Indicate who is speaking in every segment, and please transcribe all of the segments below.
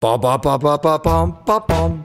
Speaker 1: Ba ba ba ba ba bam ba bam.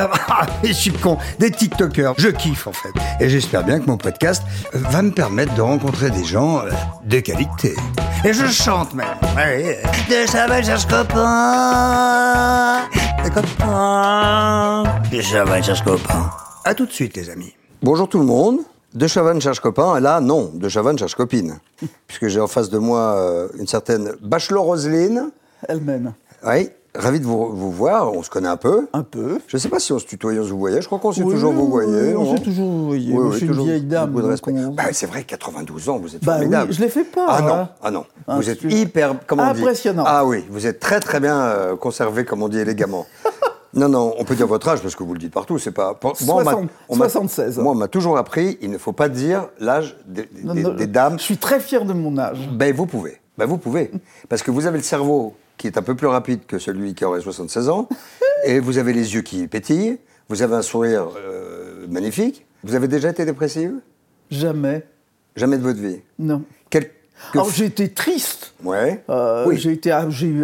Speaker 1: Ah, je suis con. Des TikTokers. Je kiffe en fait. Et j'espère bien que mon podcast euh, va me permettre de rencontrer des gens euh, de qualité. Et je chante même. Ouais, de Chaval cherche copain. Des copains. De Chaval cherche copain. À tout de suite les amis. Bonjour tout le monde. De Chavannes cherche copain, et là, non, De Chavannes cherche copine. Puisque j'ai en face de moi euh, une certaine Bachelor Roselyne.
Speaker 2: Elle-même.
Speaker 1: Oui, ravi de vous, vous voir, on se connaît un peu.
Speaker 2: Un peu.
Speaker 1: Je ne sais pas si on se tutoie, on se voyait. Je crois qu'on s'est
Speaker 2: Oui,
Speaker 1: toujours vous voyez.
Speaker 2: On s'est toujours vous voyez.
Speaker 1: Oui,
Speaker 2: Moi, je suis une vieille dame.
Speaker 1: Bah, c'est vrai, 92 ans, vous êtes
Speaker 2: Bah
Speaker 1: formidable.
Speaker 2: je les fais pas,
Speaker 1: Ah non,
Speaker 2: hein.
Speaker 1: ah non.
Speaker 2: Ah,
Speaker 1: vous êtes hyper, comment on dit
Speaker 2: Impressionnant.
Speaker 1: Ah oui, vous êtes très très bien euh, conservé, comme on dit élégamment. non, non, on peut dire votre âge parce que vous le dites partout. C'est pas. m'a-
Speaker 2: 60,
Speaker 1: on m'a-
Speaker 2: 76.
Speaker 1: Moi, on m'a toujours appris, il ne faut pas dire l'âge des, des-
Speaker 2: Non,
Speaker 1: des-
Speaker 2: non,
Speaker 1: des dames.
Speaker 2: Je suis très fier de mon âge.
Speaker 1: Ben vous pouvez. Ben vous pouvez. Parce que vous avez le cerveau qui est un peu plus rapide que celui qui aurait 76 ans. et vous avez les yeux qui pétillent. Vous avez un sourire euh, magnifique. Vous avez déjà été dépressive
Speaker 2: Jamais.
Speaker 1: Jamais de votre vie?
Speaker 2: Non.
Speaker 1: Quel...
Speaker 2: Alors
Speaker 1: f-
Speaker 2: j'ai été triste.
Speaker 1: Ouais.
Speaker 2: Euh,
Speaker 1: oui.
Speaker 2: J'ai été,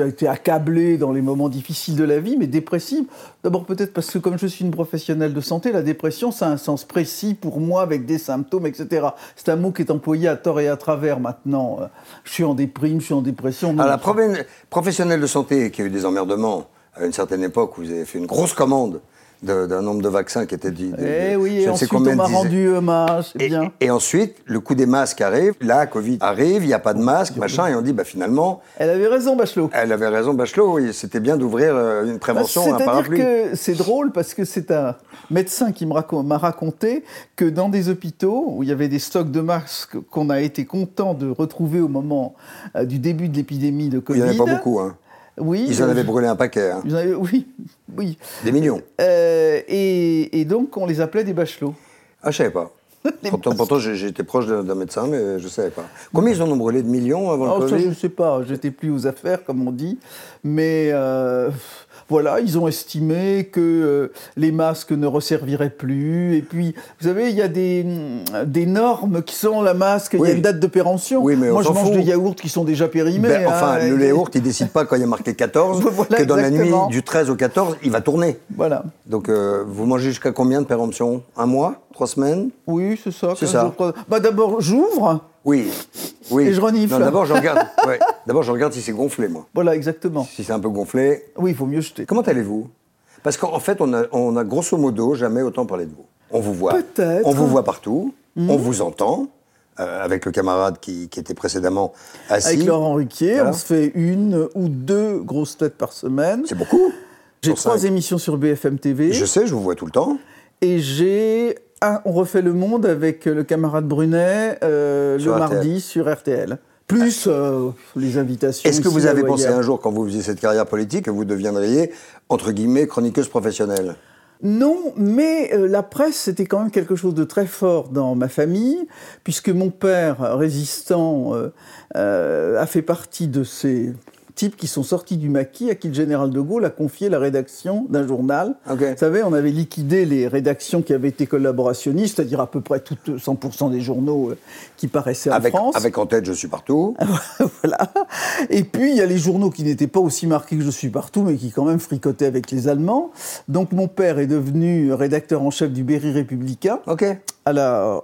Speaker 2: été accablé dans les moments difficiles de la vie, mais dépressive. D'abord peut-être parce que comme je suis une professionnelle de santé, la dépression, ça a un sens précis pour moi avec des symptômes, etc. C'est un mot qui est employé à tort et à travers maintenant. Euh, Je suis en déprime, je suis en dépression. Non,
Speaker 1: Alors, la profe- professionnelle de santé qui a eu des emmerdements à une certaine époque où vous avez fait une grosse commande de- d'un nombre de vaccins qui était dit.
Speaker 2: Eh oui, et ensuite on m'a rendu hommage, c'est
Speaker 1: Et,
Speaker 2: bien.
Speaker 1: et ensuite, le coup des masques arrive, la Covid arrive, il n'y a pas de masque, machin, et on dit, bah finalement,
Speaker 2: Elle avait raison, Bachelot.
Speaker 1: elle avait raison, Bachelot, oui, c'était bien d'ouvrir euh, une prévention, un
Speaker 2: Bah, C'est-à-dire
Speaker 1: parapluie.
Speaker 2: que c'est drôle parce que c'est un médecin qui m'a raconté que dans des hôpitaux où il y avait des stocks de masques qu'on a été content de retrouver au moment euh, du début de l'épidémie de
Speaker 1: Il
Speaker 2: Covid.
Speaker 1: n'y en avait pas beaucoup, hein.
Speaker 2: Oui.
Speaker 1: Ils en avaient brûlé un paquet, hein.
Speaker 2: ils en avaient- oui, oui.
Speaker 1: des millions.
Speaker 2: Euh, et, et donc on les appelait des bachelots.
Speaker 1: Ah, je savais pas. Pourtant, été proche d'un médecin, mais je ne savais pas. Combien ils en ont brûlé? De millions avant
Speaker 2: Oh,
Speaker 1: le
Speaker 2: ça,
Speaker 1: Covid?
Speaker 2: je ne sais pas, j'étais plus aux affaires, comme on dit. Mais euh, voilà, ils ont estimé que euh, les masques ne resserviraient plus. Et puis, vous savez, il y a des, mm, des normes qui sont la masque, il y a une date de péremption.
Speaker 1: Oui, mais
Speaker 2: Moi, je mange des yaourts qui sont déjà périmés.
Speaker 1: Ben, enfin,
Speaker 2: hein,
Speaker 1: le yaourt, il décide pas quand il y a marqué 14,
Speaker 2: Voilà,
Speaker 1: que dans la nuit du 13 au 14, il va tourner.
Speaker 2: Voilà.
Speaker 1: Donc, euh, vous mangez jusqu'à combien de péremption Un mois? Trois semaines?
Speaker 2: Oui, c'est ça.
Speaker 1: C'est
Speaker 2: 15
Speaker 1: ça.
Speaker 2: jours, Bah, D'abord, j'ouvre.
Speaker 1: Oui. oui.
Speaker 2: Et je renifle.
Speaker 1: Non, D'abord, je regarde. ouais. D'abord, je regarde si c'est gonflé, moi.
Speaker 2: Voilà, exactement.
Speaker 1: Si c'est un peu gonflé.
Speaker 2: Oui, il faut mieux jeter.
Speaker 1: Comment allez-vous? Parce qu'en fait, on a, on a grosso modo jamais autant parlé de vous. On vous voit.
Speaker 2: Peut-être.
Speaker 1: On vous voit partout. On vous entend. euh, avec le camarade qui, qui était précédemment assis.
Speaker 2: Avec Laurent Ruquier,
Speaker 1: Voilà.
Speaker 2: on se fait une ou deux grosses têtes par semaine.
Speaker 1: C'est beaucoup.
Speaker 2: J'ai trois
Speaker 1: cinq.
Speaker 2: émissions sur BFM TV.
Speaker 1: Je sais, je vous vois tout le temps.
Speaker 2: Et j'ai un On refait le monde avec le camarade Brunet euh, le
Speaker 1: RTL.
Speaker 2: mardi sur RTL. Plus euh, les invitations.
Speaker 1: Est-ce que vous avez pensé un jour, quand vous faisiez cette carrière politique, que vous deviendriez, entre guillemets, chroniqueuse professionnelle?
Speaker 2: Non, mais euh, la presse, c'était quand même quelque chose de très fort dans ma famille, puisque mon père, résistant, euh, euh, a fait partie de ces types qui sont sortis du maquis à qui le général de Gaulle a confié la rédaction d'un journal. Vous savez, on avait liquidé les rédactions qui avaient été collaborationnistes, c'est-à-dire à peu près toutes 100% des journaux euh, qui paraissaient en
Speaker 1: avec,
Speaker 2: France.
Speaker 1: avec en tête, je suis partout.
Speaker 2: voilà. Et puis, il y a les journaux qui n'étaient pas aussi marqués que je suis partout, mais qui quand même fricotaient avec les Allemands. Donc, mon père est devenu rédacteur en chef du Berry républicain
Speaker 1: Ok.
Speaker 2: à la,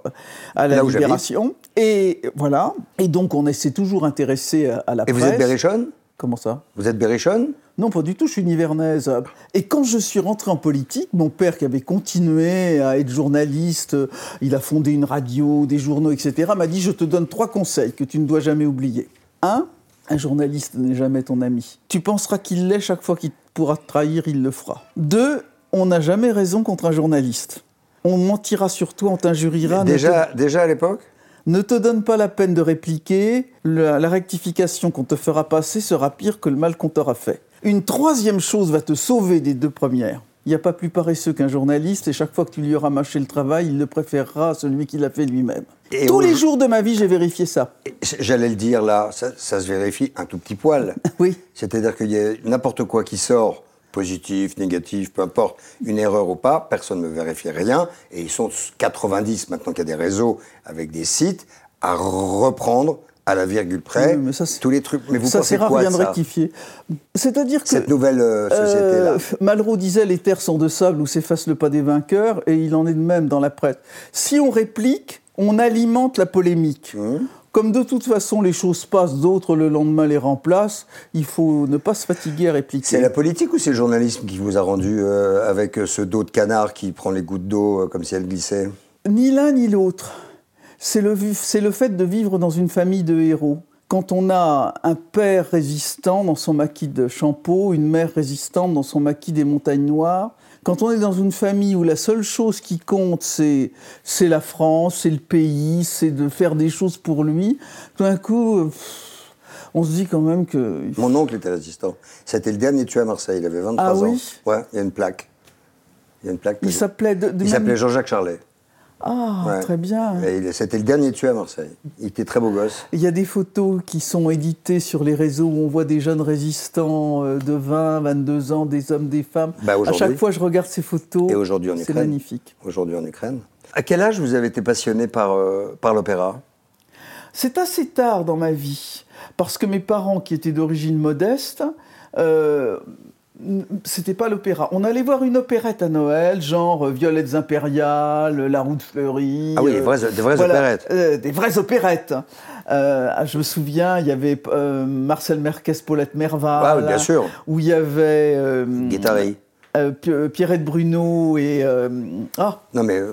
Speaker 2: à. Libération. Et voilà. Et donc, on s'est toujours intéressé à, à la
Speaker 1: Et
Speaker 2: presse.
Speaker 1: vous êtes berrichonne?
Speaker 2: Comment ça?
Speaker 1: Vous êtes berrichonne?
Speaker 2: Non, pas du tout, je suis nivernaise. Et quand je suis rentré en politique, mon père qui avait continué à être journaliste, il a fondé une radio, des journaux, etc., m'a dit, je te donne trois conseils que tu ne dois jamais oublier. Un, un journaliste n'est jamais ton ami. Tu penseras qu'il l'est chaque fois qu'il pourra te trahir, il le fera. Deux, on n'a jamais raison contre un journaliste. On mentira sur toi, on t'injuriera. te-
Speaker 1: déjà, déjà à l'époque?
Speaker 2: Ne te donne pas la peine de répliquer, la, la rectification qu'on te fera passer sera pire que le mal qu'on t'aura fait. Une troisième chose va te sauver des deux premières. Il n'y a pas plus paresseux qu'un journaliste et chaque fois que tu lui auras mâché le travail, il le préférera à celui qui l'a fait lui-même.
Speaker 1: Et
Speaker 2: Tous les jours de ma vie, j'ai vérifié ça.
Speaker 1: J'allais le dire là, ça, ça se vérifie un tout petit poil.
Speaker 2: Oui.
Speaker 1: C'est-à-dire qu'il y a n'importe quoi qui sort, positif, négatif, peu importe, une erreur ou pas, personne ne vérifie rien. Et ils sont 90 maintenant qu'il y a des réseaux avec des sites à reprendre à la virgule près
Speaker 2: Oui, mais ça, c'est-
Speaker 1: tous les trucs. Mais vous
Speaker 2: ça
Speaker 1: pensez quoi de
Speaker 2: de
Speaker 1: ça
Speaker 2: rectifier. C'est-à-dire que
Speaker 1: Cette nouvelle euh, société-là.
Speaker 2: Euh, Malraux disait les terres sont de sable où s'efface le pas des vainqueurs, et il en est de même dans la presse. Si on réplique, on alimente la polémique.
Speaker 1: Mmh.
Speaker 2: Comme de toute façon les choses passent, d'autres le lendemain les remplacent, il faut ne pas se fatiguer à répliquer.
Speaker 1: C'est la politique ou c'est le journalisme qui vous a rendu euh, avec euh, ce dos de canard qui prend les gouttes d'eau euh, comme si elles glissaient
Speaker 2: Ni l'un ni l'autre. C'est le, le fait de vivre dans une famille de héros. Quand on a un père résistant dans son maquis de Champeau, une mère résistante dans son maquis des montagnes noires, quand on est dans une famille où la seule chose qui compte, c'est, c'est la France, c'est le pays, c'est de faire des choses pour lui, tout d'un coup, pff, on se dit quand même que...
Speaker 1: Mon oncle était résistant. C'était le dernier tué à Marseille. Il avait 23
Speaker 2: Ah
Speaker 1: ans.
Speaker 2: oui
Speaker 1: Ouais, il y a une plaque. Il y a une plaque.
Speaker 2: Il s'appelait... de- de
Speaker 1: Il
Speaker 2: même-
Speaker 1: s'appelait Jean-Jacques Charlet.
Speaker 2: Ah,
Speaker 1: Ouais.
Speaker 2: très bien.
Speaker 1: C'était le dernier tué à Marseille. Il était très beau gosse.
Speaker 2: Il y a des photos qui sont éditées sur les réseaux où on voit des jeunes résistants euh, de 20, 22 ans, des hommes, des femmes.
Speaker 1: Bah,
Speaker 2: à chaque fois, je regarde ces photos.
Speaker 1: Et aujourd'hui en
Speaker 2: C'est
Speaker 1: Ukraine.
Speaker 2: magnifique.
Speaker 1: Aujourd'hui en Ukraine. À quel âge vous avez été passionné par, euh, par l'opéra?
Speaker 2: C'est assez tard dans ma vie, parce que mes parents, qui étaient d'origine modeste, euh, c'était pas l'opéra. On allait voir une opérette à Noël, genre euh, Violettes impériales, La Route fleurie.
Speaker 1: Ah oui, des
Speaker 2: euh,
Speaker 1: vraies, des vraies
Speaker 2: voilà,
Speaker 1: opérettes.
Speaker 2: euh, des vraies opérettes. Euh, ah, je me souviens, il y avait euh, Marcel Merquez, Paulette Merval.
Speaker 1: Ah oui, bien sûr.
Speaker 2: Où il y avait euh. Euh, Pi- Pierrette Bruno et. euh, ah,
Speaker 1: Non mais euh,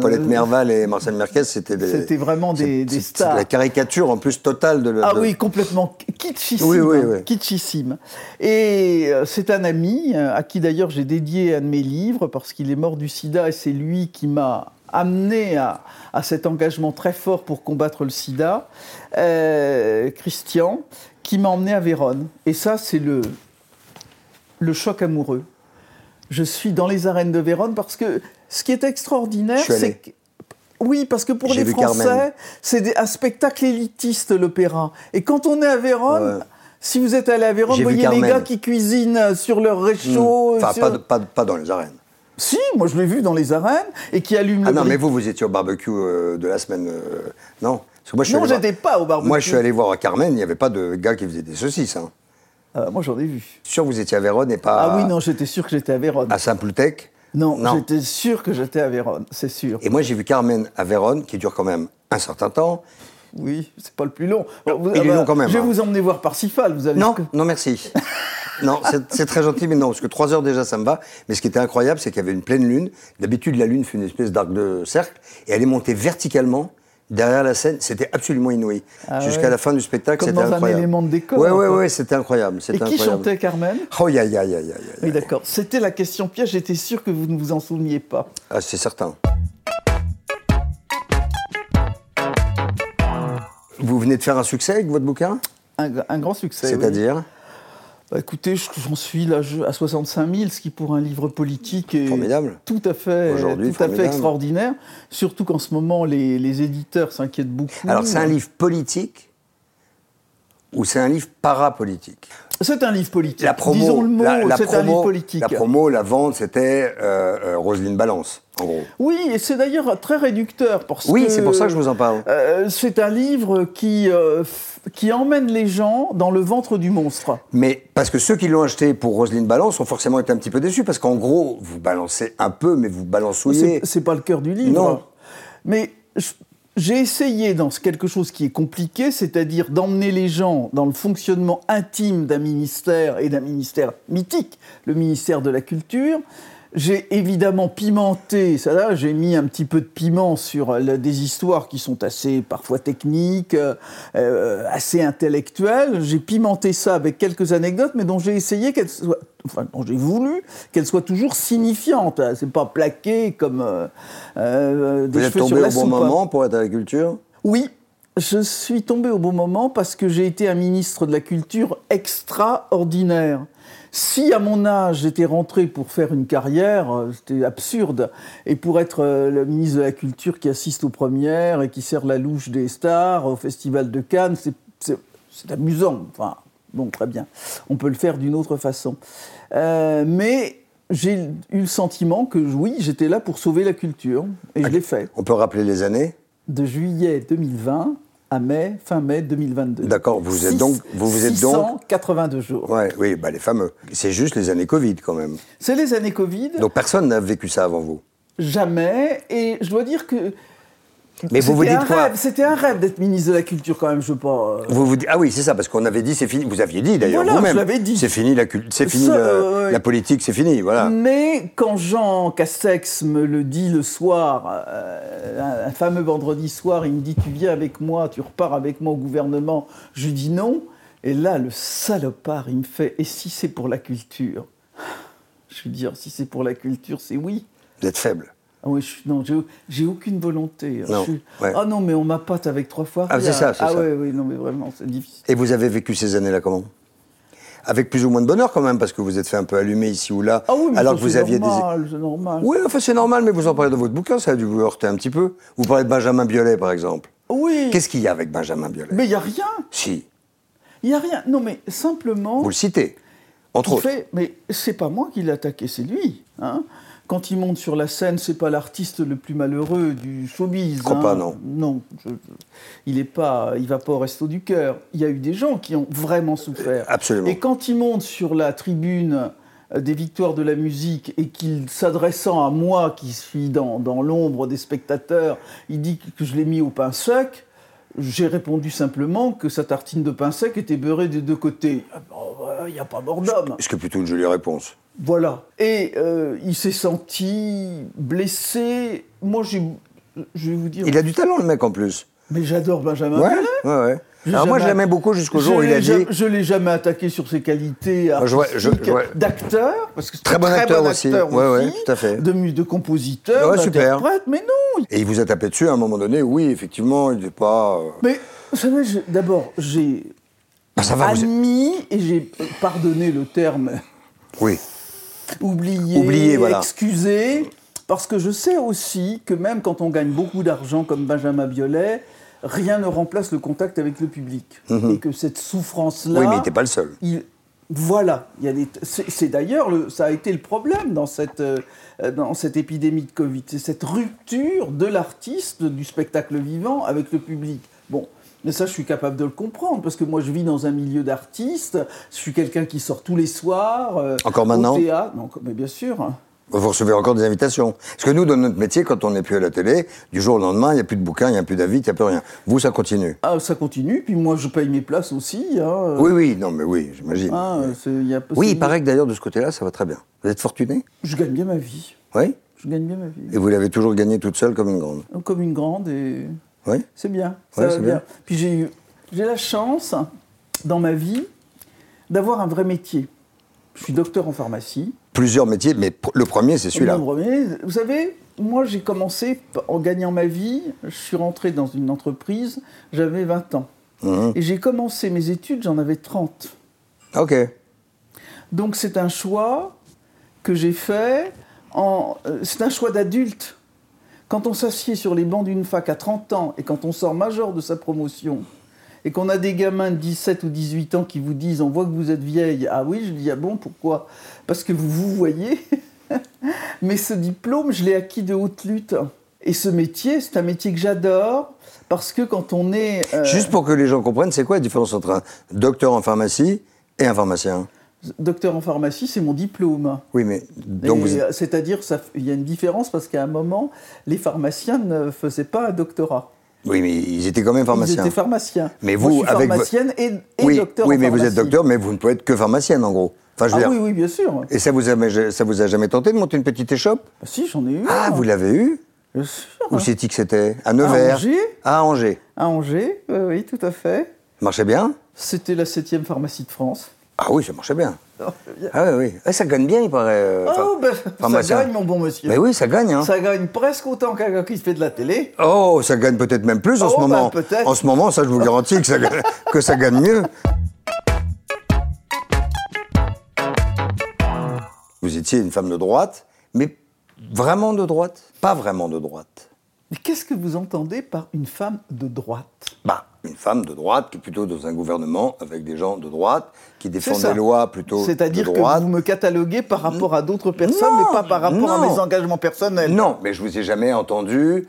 Speaker 1: Paulette Merval et Marcel Merquez, c'était des-
Speaker 2: c'était vraiment des, des stars.
Speaker 1: la caricature en plus totale de le-
Speaker 2: Ah
Speaker 1: de-
Speaker 2: oui, complètement kitschissime.
Speaker 1: Oui, oui, oui.
Speaker 2: kitschissime. Et euh, c'est un ami euh, à qui d'ailleurs j'ai dédié un de mes livres parce qu'il est mort du sida et c'est lui qui m'a amené à, à cet engagement très fort pour combattre le sida, euh, Christian, qui m'a emmené à Vérone. Et ça, c'est le, le choc amoureux. Je suis dans les arènes de Vérone parce que ce qui est extraordinaire, c'est que oui, parce que pour les Français, c'est un spectacle élitiste, l'opéra. Et quand on est à Vérone,
Speaker 1: Ouais.
Speaker 2: si vous êtes allé à Vérone, vous voyez les gars qui cuisinent sur leur réchaud.
Speaker 1: Enfin,
Speaker 2: sur-
Speaker 1: pas, de- pas, pas dans les arènes.
Speaker 2: Si, moi je l'ai vu dans les arènes, et qui allument
Speaker 1: Ah non, mais vous, vous étiez au barbecue euh, de la semaine. euh, non? Parce que moi, je suis
Speaker 2: Non,
Speaker 1: allé voir-
Speaker 2: j'étais pas au barbecue.
Speaker 1: Moi, je suis allé voir à Carmen, il n'y avait pas de gars qui faisaient des saucisses. Hein.
Speaker 2: Euh, moi j'en ai vu.
Speaker 1: Sûr, vous étiez à Vérone et pas
Speaker 2: Ah oui, non, j'étais sûr que j'étais à Vérone.
Speaker 1: à Saint-Ploutec
Speaker 2: non,
Speaker 1: non.
Speaker 2: j'étais sûr que j'étais à Vérone, c'est sûr.
Speaker 1: Et moi, j'ai vu Carmen à Vérone, qui dure quand même un certain temps.
Speaker 2: Oui, c'est pas le plus long. Vous-
Speaker 1: il est long quand même,
Speaker 2: Je vais
Speaker 1: hein.
Speaker 2: vous emmener voir Parsifal, vous allez...
Speaker 1: Non, non, merci. non, c'est très gentil, mais non, parce que trois heures déjà, ça me va. Mais ce qui était incroyable, c'est qu'il y avait une pleine lune. D'habitude, la lune fait une espèce d'arc de cercle, et elle est montée verticalement derrière la scène. C'était absolument inouï.
Speaker 2: Ah
Speaker 1: Jusqu'à
Speaker 2: ouais.
Speaker 1: la fin du spectacle,
Speaker 2: Comme
Speaker 1: c'était
Speaker 2: dans un
Speaker 1: incroyable.
Speaker 2: élément de décor,
Speaker 1: Ouais, ouais,
Speaker 2: quoi.
Speaker 1: ouais, c'était incroyable.
Speaker 2: Et qui
Speaker 1: incroyable.
Speaker 2: chantait Carmen?
Speaker 1: Oh, ya, ya, ya, ya.
Speaker 2: Oui, d'accord. C'était la question piège, j'étais sûr que vous ne vous en souveniez pas.
Speaker 1: Ah, c'est certain. Vous venez de faire un succès avec votre bouquin?
Speaker 2: Un, un grand succès. oui. Bah, Écoutez, je- j'en suis là à 65 000, ce qui pour un livre politique est
Speaker 1: Formidable.
Speaker 2: tout à fait, tout à fait extraordinaire. Surtout qu'en ce moment, les, les éditeurs s'inquiètent beaucoup.
Speaker 1: Alors, c'est un livre politique ou c'est un livre parapolitique?
Speaker 2: C'est un livre politique.
Speaker 1: La promo,
Speaker 2: Disons le mot, c'est un livre politique.
Speaker 1: La promo, la vente, c'était euh, euh, Roselyne Balance, en gros.
Speaker 2: Oui, et c'est d'ailleurs très réducteur parce
Speaker 1: Oui, c'est pour ça que je vous en parle.
Speaker 2: euh, c'est un livre qui euh, qui emmène les gens dans le ventre du monstre.
Speaker 1: Mais parce que ceux qui l'ont acheté pour Roselyne Balance ont forcément été un petit peu déçus parce qu'en gros, vous balancez un peu, mais vous balancouillez.
Speaker 2: C'est c'est pas le cœur du livre.
Speaker 1: Non.
Speaker 2: Mais je- j'ai essayé dans quelque chose qui est compliqué, c'est-à-dire d'emmener les gens dans le fonctionnement intime d'un ministère et d'un ministère mythique, le ministère de la Culture. J'ai évidemment pimenté, ça là, j'ai mis un petit peu de piment sur des histoires qui sont assez parfois techniques, euh, assez intellectuelles. J'ai pimenté ça avec quelques anecdotes, mais dont j'ai essayé qu'elles soient, enfin, dont j'ai voulu qu'elles soient toujours signifiantes. C'est pas plaqué comme euh, euh, des
Speaker 1: Vous êtes tombé au bon moment pour être à la culture?
Speaker 2: Oui, je suis tombé au bon moment parce que j'ai été un ministre de la Culture extraordinaire. Si à mon âge j'étais rentré pour faire une carrière, euh, c'était absurde. Et pour être euh, le ministre de la Culture qui assiste aux premières et qui sert la louche des stars au Festival de Cannes, c'est- amusant. Enfin, bon, très bien. On peut le faire d'une autre façon. Euh, mais j'ai eu le sentiment que oui, j'étais là pour sauver la culture. Et je l'ai fait
Speaker 1: On peut rappeler les années?
Speaker 2: De juillet 2020 à mai, fin mai 2022.
Speaker 1: D'accord, vous êtes donc- vous vous êtes donc-
Speaker 2: 682 jours.
Speaker 1: Ouais, oui, bah les fameux. C'est juste les années Covid quand même.
Speaker 2: C'est les années Covid,
Speaker 1: Donc personne n'a vécu ça avant vous.
Speaker 2: jamais, et je dois dire que
Speaker 1: Mais vous vous dites
Speaker 2: un
Speaker 1: quoi
Speaker 2: rêve, C'était un rêve d'être ministre de la Culture quand même, je veux pas...
Speaker 1: Vous vous dites, ah oui, c'est ça, parce qu'on avait dit, c'est fini. Vous aviez dit d'ailleurs
Speaker 2: Voilà,
Speaker 1: vous-même.
Speaker 2: je l'avais dit.
Speaker 1: C'est fini la cul- c'est fini
Speaker 2: Ça,
Speaker 1: la,
Speaker 2: euh,
Speaker 1: la politique, c'est fini, voilà.
Speaker 2: Mais quand Jean Castex me le dit le soir, euh, un, fameux vendredi soir, il me dit Tu viens avec moi, tu repars avec moi au gouvernement. Je dis non. Et là, le salopard, il me fait Et si c'est pour la culture? Je lui dis Si c'est pour la culture, c'est oui.
Speaker 1: Vous êtes faible.
Speaker 2: Ah oui, je, non, j'ai, aucune volonté.
Speaker 1: Non,
Speaker 2: Je suis-
Speaker 1: ouais.
Speaker 2: Ah non, mais on m'appâte avec trois fois.
Speaker 1: Ah, c'est
Speaker 2: rien.
Speaker 1: ça, c'est
Speaker 2: ah
Speaker 1: ça.
Speaker 2: oui, oui, non, mais vraiment, c'est difficile.
Speaker 1: Et vous avez vécu ces années-là comment? Avec plus ou moins de bonheur quand même, parce que vous êtes fait un peu allumer ici ou là,
Speaker 2: Ah oui, mais
Speaker 1: alors que vous aviez
Speaker 2: normal, c'est normal.
Speaker 1: Oui, enfin c'est normal, mais vous en parlez dans votre bouquin, ça a dû vous heurter un petit peu. Vous parlez de Benjamin Biolay, par exemple.
Speaker 2: Oui,
Speaker 1: Qu'est-ce qu'il y a avec Benjamin Biolay?
Speaker 2: Mais il n'y a rien.
Speaker 1: Si,
Speaker 2: Il n'y a rien. Non, mais simplement.
Speaker 1: vous le citez, entre autres.
Speaker 2: fait, mais c'est pas moi qui l'ai attaqué, c'est lui. hein. Quand il monte sur la scène, c'est pas l'artiste le plus malheureux du showbiz.
Speaker 1: Je crois
Speaker 2: hein.
Speaker 1: pas, non.
Speaker 2: Non, je- je- il est pas, il va pas au resto du cœur. Il y a eu des gens qui ont vraiment souffert.
Speaker 1: Absolument.
Speaker 2: Et quand il monte sur la tribune euh, des victoires de la musique et qu'il, s'adressant à moi qui suis dans, dans l'ombre des spectateurs, il dit que je l'ai mis au pain sec, j'ai répondu simplement que sa tartine de pain sec était beurrée des deux côtés. Ah Il n'y a pas mort d'homme.
Speaker 1: Ce qui est plutôt une jolie réponse?
Speaker 2: Voilà. Et euh, il s'est senti blessé. Moi, j'ai, je vais vous dire.
Speaker 1: Il a du talent, le mec, en plus.
Speaker 2: Mais j'adore Benjamin
Speaker 1: Ouais, ouais, ouais. Alors moi, je l'aimais beaucoup jusqu'au jour où il a dit...
Speaker 2: Je l'ai jamais attaqué sur ses qualités d'acteur, parce que c'est
Speaker 1: Très bon acteur aussi.
Speaker 2: acteur
Speaker 1: Ouais, ouais,
Speaker 2: aussi,
Speaker 1: tout à fait.
Speaker 2: De, de compositeur,
Speaker 1: Ouais, super.
Speaker 2: d'interprète, mais non.
Speaker 1: Et il vous a tapé dessus à un moment donné, oui, effectivement, il n'est pas... euh,
Speaker 2: Mais vous savez, d'abord, j'ai
Speaker 1: ça va, vous...
Speaker 2: admis et j'ai pardonné le terme
Speaker 1: Oui,
Speaker 2: oublié,
Speaker 1: Oublié, voilà.
Speaker 2: excusé, parce que je sais aussi que même quand on gagne beaucoup d'argent comme Benjamin Biolay, rien ne remplace le contact avec le public. Et que cette souffrance-là...
Speaker 1: Mhm. oui mais il n'était pas le seul.
Speaker 2: il- voilà, il y a des- c'est c'est d'ailleurs, le- ça a été le problème dans cette, euh, dans cette épidémie de Covid, c'est cette rupture de l'artiste, du spectacle vivant avec le public. Bon, mais ça je suis capable de le comprendre, parce que moi je vis dans un milieu d'artistes, je suis quelqu'un qui sort tous les soirs. euh,
Speaker 1: Encore
Speaker 2: au
Speaker 1: maintenant
Speaker 2: théâtre. Non, mais bien sûr.
Speaker 1: Vous recevez encore des invitations. Parce que nous, dans notre métier, quand on n'est plus à la télé, du jour au lendemain, il n'y a plus de bouquins, il n'y a plus d'avis, il n'y a plus rien. Vous, ça continue.
Speaker 2: Ah, ça continue, puis moi je paye mes places aussi. hein.
Speaker 1: Oui, oui, non, mais oui, j'imagine.
Speaker 2: Ah, y a
Speaker 1: oui, il paraît que d'ailleurs, de ce côté-là, ça va très bien. Vous êtes fortuné
Speaker 2: Je gagne bien ma vie.
Speaker 1: Oui
Speaker 2: Je gagne bien ma vie.
Speaker 1: Et vous l'avez toujours gagné toute seule comme une grande
Speaker 2: Comme une grande et...
Speaker 1: Oui
Speaker 2: C'est bien. Ça
Speaker 1: Ouais,
Speaker 2: va
Speaker 1: c'est
Speaker 2: bien.
Speaker 1: bien.
Speaker 2: Puis j'ai eu, j'ai la chance dans ma vie d'avoir un vrai métier. Je suis docteur en pharmacie.
Speaker 1: Plusieurs métiers, mais le premier, c'est celui-là.
Speaker 2: Mon premier, Vous savez, moi j'ai commencé en gagnant ma vie. Je suis rentré dans une entreprise, j'avais 20 ans.
Speaker 1: Mhm.
Speaker 2: Et j'ai commencé mes études, j'en avais 30.
Speaker 1: Ok.
Speaker 2: Donc c'est un choix que j'ai fait. En, euh, c'est un choix d'adulte. Quand on s'assied sur les bancs d'une fac à 30 ans et quand on sort major de sa promotion et qu'on a des gamins de 17 ou 18 ans qui vous disent on voit que vous êtes vieille, ah oui, je dis ah bon, pourquoi? Parce que vous vous voyez. Mais ce diplôme, je l'ai acquis de haute lutte. Et ce métier, c'est un métier que j'adore parce que quand on est. euh,
Speaker 1: Juste pour que les gens comprennent, c'est quoi la différence entre un docteur en pharmacie et un pharmacien?
Speaker 2: Docteur en pharmacie, c'est mon diplôme.
Speaker 1: Oui, mais donc vous
Speaker 2: euh, C'est-à-dire, il y a une différence parce qu'à un moment, les pharmaciens ne faisaient pas un doctorat.
Speaker 1: Oui, mais ils étaient quand même
Speaker 2: Ils
Speaker 1: pharmaciens.
Speaker 2: étaient pharmaciens.
Speaker 1: Mais
Speaker 2: Moi,
Speaker 1: vous,
Speaker 2: je suis
Speaker 1: avec
Speaker 2: pharmacienne et, et
Speaker 1: oui,
Speaker 2: docteur
Speaker 1: oui
Speaker 2: en
Speaker 1: mais vous êtes docteur, mais vous ne pouvez être que pharmacienne, en gros. Enfin, je veux
Speaker 2: Ah
Speaker 1: dire,
Speaker 2: oui, oui, bien sûr.
Speaker 1: Et ça vous, a, ça vous a jamais tenté de monter une petite échoppe?
Speaker 2: Bah, si, j'en ai eu.
Speaker 1: Ah, vous l'avez eu?
Speaker 2: Bien sûr.
Speaker 1: Où c'est-il que c'était? À Nevers
Speaker 2: Angers.
Speaker 1: À Angers.
Speaker 2: À Angers, oui, oui, tout à fait.
Speaker 1: Marchait bien?
Speaker 2: C'était la septième pharmacie de France.
Speaker 1: Ah oui, ça marchait bien.
Speaker 2: Oh.
Speaker 1: Ah oui, oui. Ah, ça gagne bien, il paraît.
Speaker 2: Oh, ben, ça gagne, mon bon monsieur.
Speaker 1: Mais oui, ça gagne. Hein.
Speaker 2: Ça gagne presque autant qu'un gars qui se fait de la télé.
Speaker 1: Oh, ça gagne peut-être même plus en
Speaker 2: Oh,
Speaker 1: ce
Speaker 2: bah,
Speaker 1: moment.
Speaker 2: peut-être.
Speaker 1: En ce moment, ça, je vous garantis que ça, gagne- que ça gagne mieux. Vous étiez une femme de droite, mais vraiment de droite? Pas vraiment de droite.
Speaker 2: Mais qu'est-ce que vous entendez par une femme de droite?
Speaker 1: Bah, une femme de droite qui est plutôt dans un gouvernement avec des gens de droite, qui défendent des lois plutôt
Speaker 2: C'est-à-dire que vous me cataloguez par rapport à d'autres personnes,
Speaker 1: Non,
Speaker 2: mais pas par rapport à mes engagements personnels.
Speaker 1: Non, mais je vous ai jamais entendu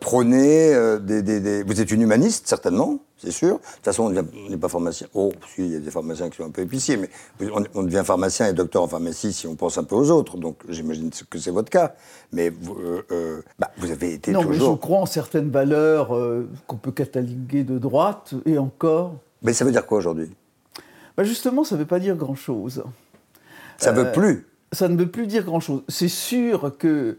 Speaker 1: prôner euh, des, des- des- Vous êtes une humaniste, certainement, c'est sûr. De toute façon, on n'est pas pharmacien. Oh, si, il y a des pharmaciens qui sont un peu épiciers, mais on, on devient pharmacien et docteur en pharmacie si on pense un peu aux autres. Donc, j'imagine que c'est votre cas. Mais vous, euh, euh, bah, vous avez été
Speaker 2: Non, mais je
Speaker 1: toujours.
Speaker 2: crois en certaines valeurs euh, qu'on peut cataloguer de droite, et encore.
Speaker 1: Mais ça veut dire quoi aujourd'hui?
Speaker 2: Bah justement, ça ne veut pas dire grand-chose.
Speaker 1: Ça
Speaker 2: Euh,
Speaker 1: veut plus.
Speaker 2: Ça ne veut plus dire grand-chose. C'est sûr que,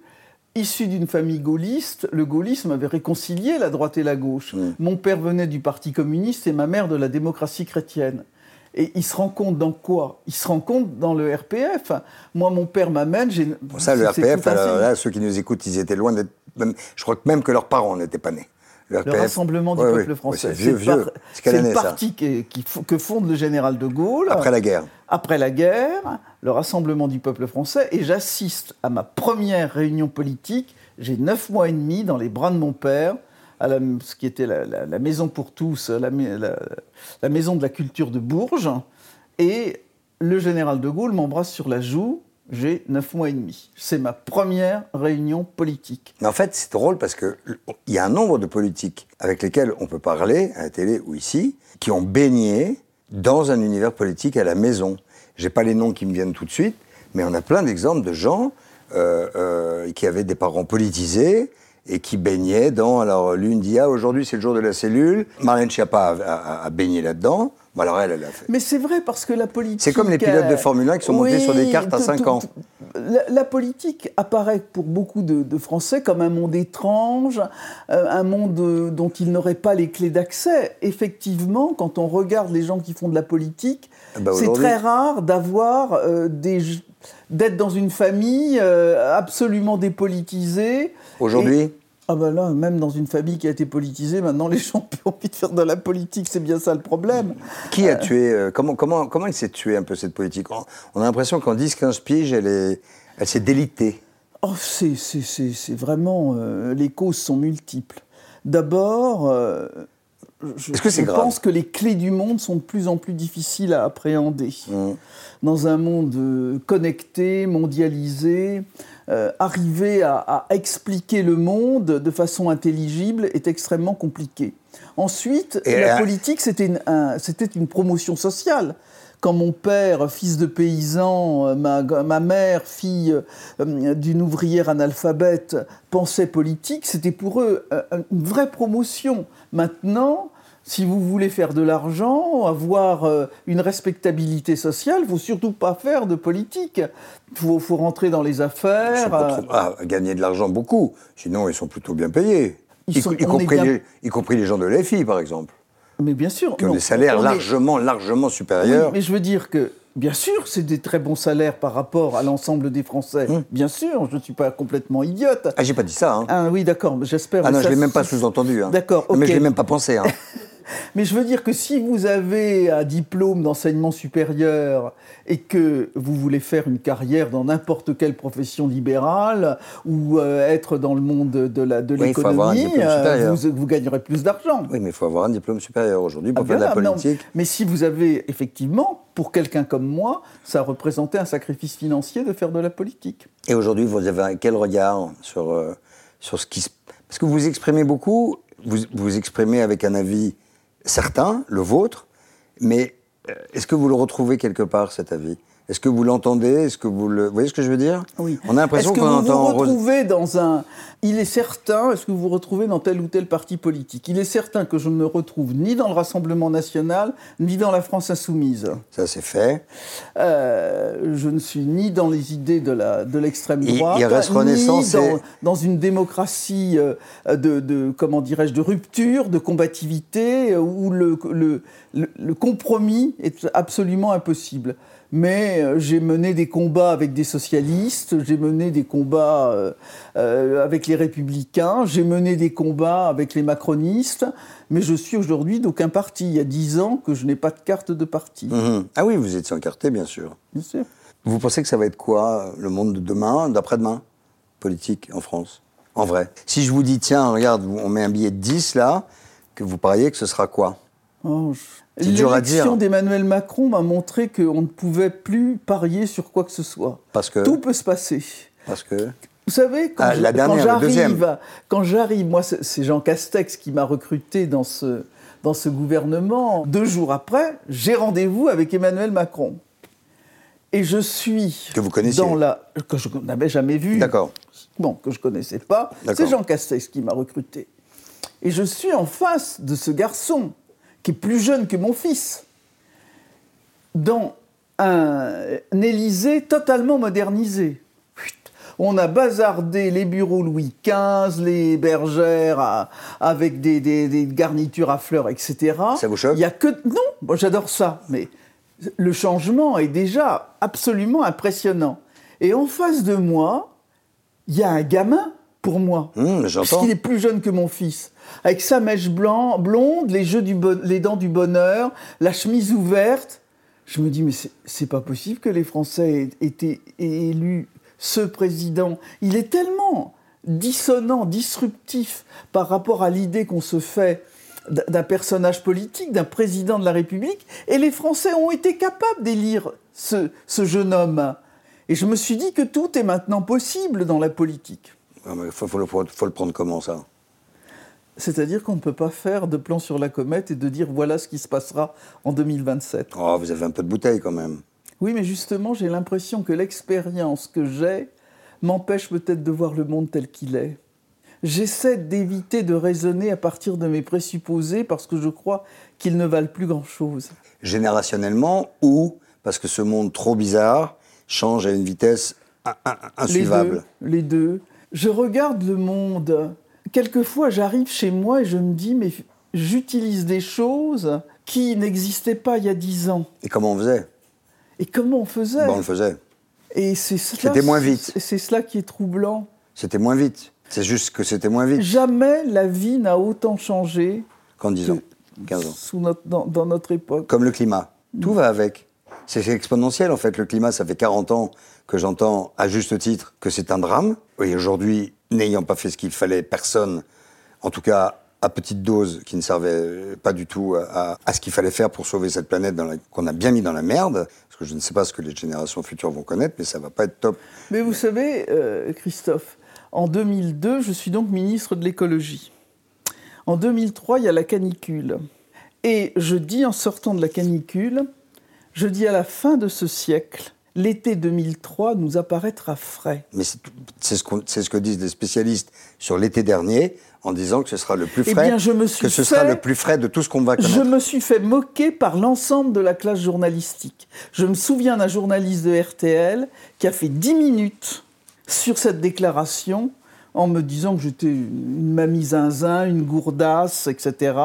Speaker 2: issu d'une famille gaulliste, le gaullisme avait réconcilié la droite et la gauche. Mon père venait du Parti communiste et ma mère de la démocratie chrétienne. Et il se rend compte dans quoi? Il se rend compte dans le RPF. Moi, mon père m'amène.
Speaker 1: Bon, ça, le RPF, là, ceux qui nous écoutent, ils étaient loin d'être. Je crois que même que leurs parents n'étaient pas nés.
Speaker 2: Le Rassemblement du peuple français.
Speaker 1: C'est vieux,
Speaker 2: le
Speaker 1: C'est
Speaker 2: parti qui- qui f- que fonde le général de Gaulle.
Speaker 1: Après la guerre.
Speaker 2: après la guerre, le Rassemblement du peuple français, et j'assiste à ma première réunion politique. J'ai neuf mois et demi dans les bras de mon père, à la- ce qui était la, la- la maison pour tous, la maison de la culture de Bourges, et le général de Gaulle m'embrasse sur la joue. J'ai neuf mois et demi. C'est ma première réunion politique.
Speaker 1: En fait, c'est drôle parce que il y a un nombre de politiques avec lesquels on peut parler à la télé ou ici qui ont baigné dans un univers politique à la maison. J'ai pas les noms qui me viennent tout de suite, mais on a plein d'exemples de gens euh, euh, qui avaient des parents politisés et qui baignaient dans. Alors l'une dit ah aujourd'hui c'est le jour de la cellule. Marlène Schiappa a baigné là-dedans. Bon, alors elle, elle a fait.
Speaker 2: Mais c'est vrai parce que la politique.
Speaker 1: C'est comme les pilotes de
Speaker 2: euh,
Speaker 1: Formule 1 qui sont montés sur des cartes à
Speaker 2: tout-
Speaker 1: 5
Speaker 2: tout-
Speaker 1: ans.
Speaker 2: La, la politique apparaît pour beaucoup de, de Français comme un monde étrange, euh, un monde euh, dont ils n'auraient pas les clés d'accès. Effectivement, quand on regarde les gens qui font de la politique,
Speaker 1: Ah bah
Speaker 2: c'est très rare d'avoir euh, des d'être dans une famille euh, absolument dépolitisée.
Speaker 1: Aujourd'hui,
Speaker 2: Ah ben là, même dans une famille qui a été politisée, maintenant les gens ont plus envie de faire de la politique, c'est bien ça le problème.
Speaker 1: Qui a tué euh, comment, comment, comment elle s'est tuée un peu cette politique? On, on a l'impression qu'en 10-15 piges, elle, est, elle s'est délitée.
Speaker 2: Oh, c'est, vraiment. euh, les causes sont multiples. D'abord, euh, je,
Speaker 1: que
Speaker 2: pense que les clés du monde sont de plus en plus difficiles à appréhender.
Speaker 1: Mmh.
Speaker 2: Dans un monde euh, connecté, mondialisé, euh, arriver à, à expliquer le monde de façon intelligible est extrêmement compliqué. Ensuite,
Speaker 1: Et,
Speaker 2: la
Speaker 1: euh,
Speaker 2: politique, c'était une, un- c'était une promotion sociale. Quand mon père, fils de paysan, euh, ma, ma mère, fille euh, d'une ouvrière analphabète, pensait politique, c'était pour eux une vraie promotion. Maintenant, si vous voulez faire de l'argent, avoir une respectabilité sociale, il faut surtout pas faire de politique. Il faut, faut rentrer dans les affaires. euh,
Speaker 1: trop- ah, gagner de l'argent beaucoup. Sinon, ils sont plutôt bien payés.
Speaker 2: Ils
Speaker 1: y,
Speaker 2: sont-
Speaker 1: y compris
Speaker 2: bien-
Speaker 1: les, y compris les gens de l'EFI, par exemple,
Speaker 2: mais bien sûr.
Speaker 1: qui ont
Speaker 2: non,
Speaker 1: des salaires
Speaker 2: est-
Speaker 1: largement, largement
Speaker 2: Oui,
Speaker 1: supérieurs.
Speaker 2: mais je veux dire que, bien sûr, c'est des très bons salaires par rapport à l'ensemble des Français.
Speaker 1: Hum.
Speaker 2: Bien sûr, je ne suis pas complètement idiote.
Speaker 1: Ah, j'ai pas dit ça. Hein.
Speaker 2: Ah oui, d'accord, j'espère.
Speaker 1: Ah non,
Speaker 2: mais
Speaker 1: je
Speaker 2: ça,
Speaker 1: l'ai même pas sous-entendu. Hein.
Speaker 2: D'accord,
Speaker 1: Mais je
Speaker 2: ok.
Speaker 1: l'ai même pas pensé. Hein.
Speaker 2: Mais je veux dire que si vous avez un diplôme d'enseignement supérieur et que vous voulez faire une carrière dans n'importe quelle profession libérale ou euh, être dans le monde de
Speaker 1: Oui,
Speaker 2: l'économie, euh, vous, vous gagnerez plus d'argent.
Speaker 1: oui, mais il faut avoir un diplôme supérieur aujourd'hui pour
Speaker 2: Ah,
Speaker 1: faire de la
Speaker 2: non.
Speaker 1: politique.
Speaker 2: Mais si vous avez effectivement, pour quelqu'un comme moi, ça représentait un sacrifice financier de faire de la politique.
Speaker 1: Et aujourd'hui, vous avez quel regard sur, euh, sur ce qui se... Parce que vous exprimez beaucoup, vous vous exprimez avec un avis certain, le vôtre, mais euh, est-ce que vous le retrouvez quelque part, cet avis? Est-ce que vous l'entendez? Est-ce que vous le... Vous voyez ce que je veux dire?
Speaker 2: Oui.
Speaker 1: On a l'impression
Speaker 2: Est-ce que
Speaker 1: qu'on
Speaker 2: vous
Speaker 1: entend
Speaker 2: vous retrouvez dans un... Il est certain, est-ce que vous vous retrouvez dans tel ou tel parti politique? Il est certain que je ne me retrouve ni dans le Rassemblement national, ni dans la France insoumise.
Speaker 1: Ça, c'est fait.
Speaker 2: Euh, je ne suis ni dans les idées de la de l'extrême droite,
Speaker 1: il reste
Speaker 2: ni
Speaker 1: Renaissance
Speaker 2: dans,
Speaker 1: et-
Speaker 2: dans une démocratie euh, de, de comment dirais-je de rupture, de combativité, euh, où le, le, le- le compromis est absolument impossible. Mais euh, j'ai mené des combats avec des socialistes, j'ai mené des combats euh, euh, avec les républicains, j'ai mené des combats avec les macronistes, mais je suis aujourd'hui d'aucun parti. Il y a dix ans que je n'ai pas de carte de parti.
Speaker 1: Mhm. Ah oui, vous étiez encarté, bien sûr.
Speaker 2: Bien sûr.
Speaker 1: Vous pensez que ça va être quoi, le monde de demain, d'après-demain, politique en France? En vrai. Si je vous dis, tiens, regarde, on met un billet de 10 là, que vous pariez que ce sera quoi?
Speaker 2: Oh, je- L'élection d'Emmanuel Macron m'a montré qu'on ne pouvait plus parier sur quoi que ce soit.
Speaker 1: Parce que.
Speaker 2: Tout peut se passer.
Speaker 1: Parce que.
Speaker 2: Vous savez, quand
Speaker 1: Ah,
Speaker 2: j'arrive, quand j'arrive, moi, c'est Jean Castex qui m'a recruté dans ce, dans ce gouvernement. Deux jours après, j'ai rendez-vous avec Emmanuel Macron. Et je suis
Speaker 1: Que vous connaissiez.
Speaker 2: dans la que je n'avais jamais vu.
Speaker 1: D'accord.
Speaker 2: Bon, que je connaissais pas. C'est Jean Castex qui m'a recruté. Et je suis en face de ce garçon qui est plus jeune que mon fils, dans un, un Élysée totalement modernisé. On a bazardé les bureaux Louis XV, les bergères à- avec des, des- des garnitures à fleurs, etc.
Speaker 1: Ça vous choque?
Speaker 2: Il y a que non, j'adore ça, mais le changement est déjà absolument impressionnant. Et en face de moi, il y a un gamin pour moi.
Speaker 1: Hum, j'entends.
Speaker 2: Puisqu'il est plus jeune que mon fils. Avec sa mèche blanc, blonde, les, jeux du bon- les dents du bonheur, la chemise ouverte. Je me dis, mais c'est- pas possible que les Français aient été aient élu ce président. Il est tellement dissonant, disruptif par rapport à l'idée qu'on se fait d'un personnage politique, d'un président de la République. Et les Français ont été capables d'élire ce, ce jeune homme. Et je me suis dit que tout est maintenant possible dans la politique.
Speaker 1: Il faut, faut le, faut le prendre comment ça?
Speaker 2: C'est-à-dire qu'on ne peut pas faire de plan sur la comète et de dire voilà ce qui se passera en 2027.
Speaker 1: Oh, vous avez un peu de bouteille quand même.
Speaker 2: Oui, mais justement, j'ai l'impression que l'expérience que j'ai m'empêche peut-être de voir le monde tel qu'il est. J'essaie d'éviter de raisonner à partir de mes présupposés parce que je crois qu'ils ne valent plus grand-chose.
Speaker 1: Générationnellement ou parce que ce monde trop bizarre change à une vitesse in- in- insuivable
Speaker 2: Les deux, les deux. Je regarde le monde. Quelquefois, j'arrive chez moi et je me dis, mais j'utilise des choses qui n'existaient pas il y a dix ans.
Speaker 1: Et comment on faisait?
Speaker 2: Et comment on faisait?
Speaker 1: Ben, On le faisait.
Speaker 2: Et c'est cela,
Speaker 1: C'était moins vite.
Speaker 2: C'est cela qui est troublant.
Speaker 1: C'était moins vite. C'est juste que c'était moins vite
Speaker 2: Jamais la vie n'a autant changé
Speaker 1: qu'en 10 ans, 15 ans.
Speaker 2: sous notre, dans, dans notre époque.
Speaker 1: Comme le climat. Tout va avec. C'est exponentiel en fait. Le climat, ça fait 40 ans que j'entends à juste titre que c'est un drame. Et aujourd'hui, n'ayant pas fait ce qu'il fallait, personne, en tout cas à petite dose, qui ne servait pas du tout à, ce qu'il fallait faire pour sauver cette planète qu'on a bien mis dans la merde. Parce que je ne sais pas ce que les générations futures vont connaître, mais ça va pas être top.
Speaker 2: Mais vous savez, euh, Christophe, en 2002, je suis donc ministre de l'écologie. En 2003, il y a la canicule. Et je dis en sortant de la canicule, je dis à la fin de ce siècle, l'été 2003 nous apparaîtra frais.
Speaker 1: Mais c'est ce, que disent les spécialistes sur l'été dernier, en disant que ce sera le plus
Speaker 2: Eh
Speaker 1: frais,
Speaker 2: bien, je me suis
Speaker 1: que ce sera
Speaker 2: fait-
Speaker 1: le plus frais de tout ce qu'on va connaître.
Speaker 2: Je me suis fait moquer par l'ensemble de la classe journalistique. Je me souviens d'un journaliste de RTL qui a fait 10 minutes sur cette déclaration en me disant que j'étais une mamie zinzin, une gourdasse, etc.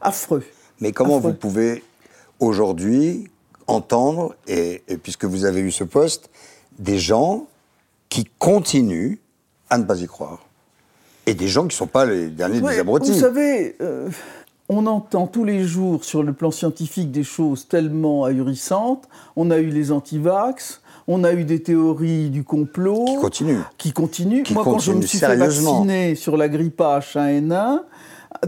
Speaker 2: Affreux.
Speaker 1: Mais comment
Speaker 2: Affreux.
Speaker 1: vous pouvez aujourd'hui entendre, et, et puisque vous avez eu ce poste, des gens qui continuent à ne pas y croire Et des gens qui ne sont pas les derniers
Speaker 2: Ouais,
Speaker 1: des abrutis.
Speaker 2: Vous savez, euh, on entend tous les jours sur le plan scientifique des choses tellement ahurissantes. On a eu les antivax, on a eu des théories du complot.
Speaker 1: Qui continuent.
Speaker 2: Qui continuent.
Speaker 1: Qui
Speaker 2: Moi, quand je me suis fait vacciner sur la grippe H1N1,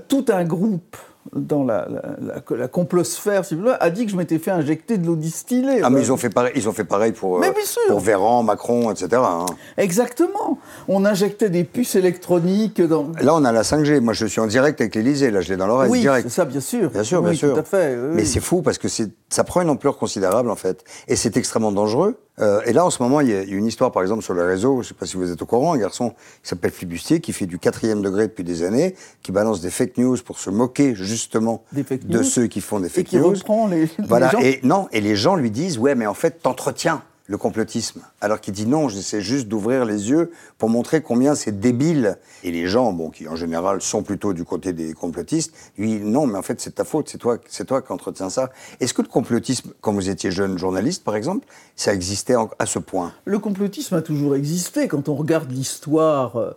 Speaker 2: tout un groupe dans la, la, la- la complosphère, si vous voulez, a dit que je m'étais fait injecter de l'eau distillée.
Speaker 1: Ah, mais ils ont fait pareil, ils ont fait pareil pour, euh, pour Véran, Macron, etc. hein.
Speaker 2: Exactement. On injectait des puces électroniques dans.
Speaker 1: Là, on a la 5G. Moi, je suis en direct avec l'Élysée. Là, je l'ai dans l'oreille,
Speaker 2: Oui,
Speaker 1: direct.
Speaker 2: c'est ça, bien sûr.
Speaker 1: Bien sûr, bien sûr.
Speaker 2: Tout à fait. oui,
Speaker 1: Mais c'est fou parce que c'est Ça prend une ampleur considérable en fait, et c'est extrêmement dangereux. Euh, et là, en ce moment, il y, a, une histoire, par exemple, sur le réseau. Je ne sais pas si vous êtes au courant, un garçon qui s'appelle Flibustier, qui fait du quatrième degré depuis des années, qui balance des fake news pour se moquer justement de ceux qui font des fake
Speaker 2: et qui
Speaker 1: news.
Speaker 2: Reprend les,
Speaker 1: voilà.
Speaker 2: gens.
Speaker 1: Et non, et les gens lui disent, ouais, mais en fait, t'entretiens le complotisme. Alors qu'il dit non, j'essaie juste d'ouvrir les yeux pour montrer combien c'est débile. Et les gens, bon, qui en général sont plutôt du côté des complotistes, lui, non, mais en fait, c'est ta faute, c'est toi, c'est toi qui entretiens ça. Est-ce que le complotisme, quand vous étiez jeune journaliste, par exemple, ça existait à ce point?
Speaker 2: Le complotisme a toujours existé. Quand on regarde l'histoire,